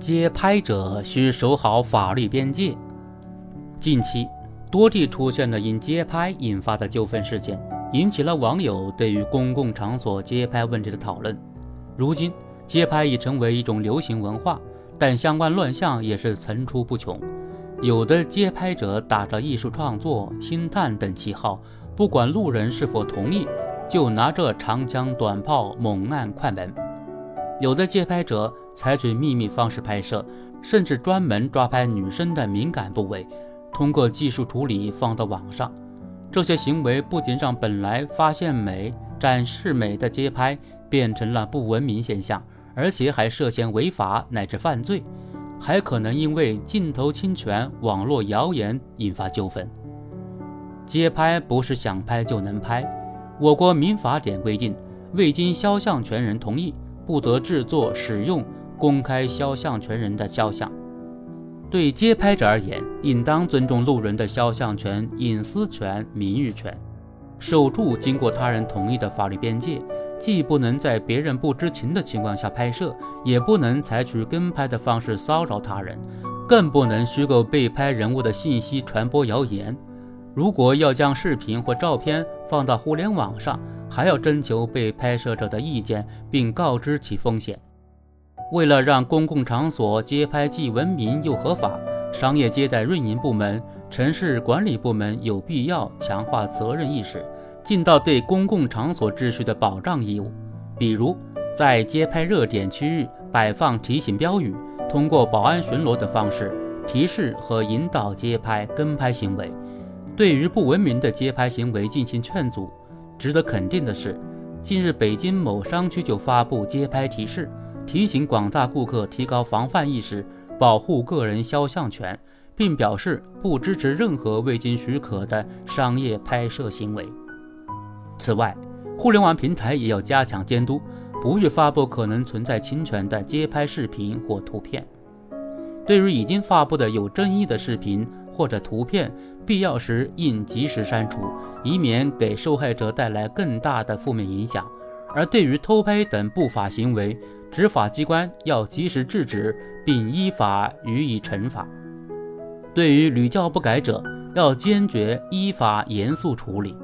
街拍者需守好法律边界。近期，多地出现了因街拍引发的纠纷事件，引起了网友对于公共场所街拍问题的讨论。如今，街拍已成为一种流行文化，但相关乱象也是层出不穷。有的街拍者打着艺术创作、星探等旗号，不管路人是否同意，就拿着长枪短炮猛按快门。有的街拍者采取秘密方式拍摄，甚至专门抓拍女生的敏感部位，通过技术处理放到网上。这些行为不仅让本来发现美、展示美的街拍变成了不文明现象，而且还涉嫌违法乃至犯罪，还可能因为镜头侵权、网络谣言引发纠纷。街拍不是想拍就能拍，我国民法典规定，未经肖像权人同意。不得制作、使用、公开肖像权人的肖像。对街拍者而言，应当尊重路人的肖像权、隐私权、名誉权，守住经过他人同意的法律边界。既不能在别人不知情的情况下拍摄，也不能采取跟拍的方式骚扰他人，更不能虚构被拍人物的信息传播谣言。如果要将视频或照片放到互联网上，还要征求被拍摄者的意见，并告知其风险。为了让公共场所街拍既文明又合法，商业接待运营部门、城市管理部门有必要强化责任意识，尽到对公共场所秩序的保障义务。比如，在街拍热点区域摆放提醒标语，通过保安巡逻等方式提示和引导街拍跟拍行为，对于不文明的街拍行为进行劝阻。值得肯定的是，近日北京某商区就发布街拍提示，提醒广大顾客提高防范意识，保护个人肖像权，并表示不支持任何未经许可的商业拍摄行为。此外，互联网平台也要加强监督，不予发布可能存在侵权的街拍视频或图片。对于已经发布的有争议的视频，或者图片，必要时应及时删除，以免给受害者带来更大的负面影响。而对于偷拍等不法行为，执法机关要及时制止，并依法予以惩罚。对于屡教不改者，要坚决依法严肃处理。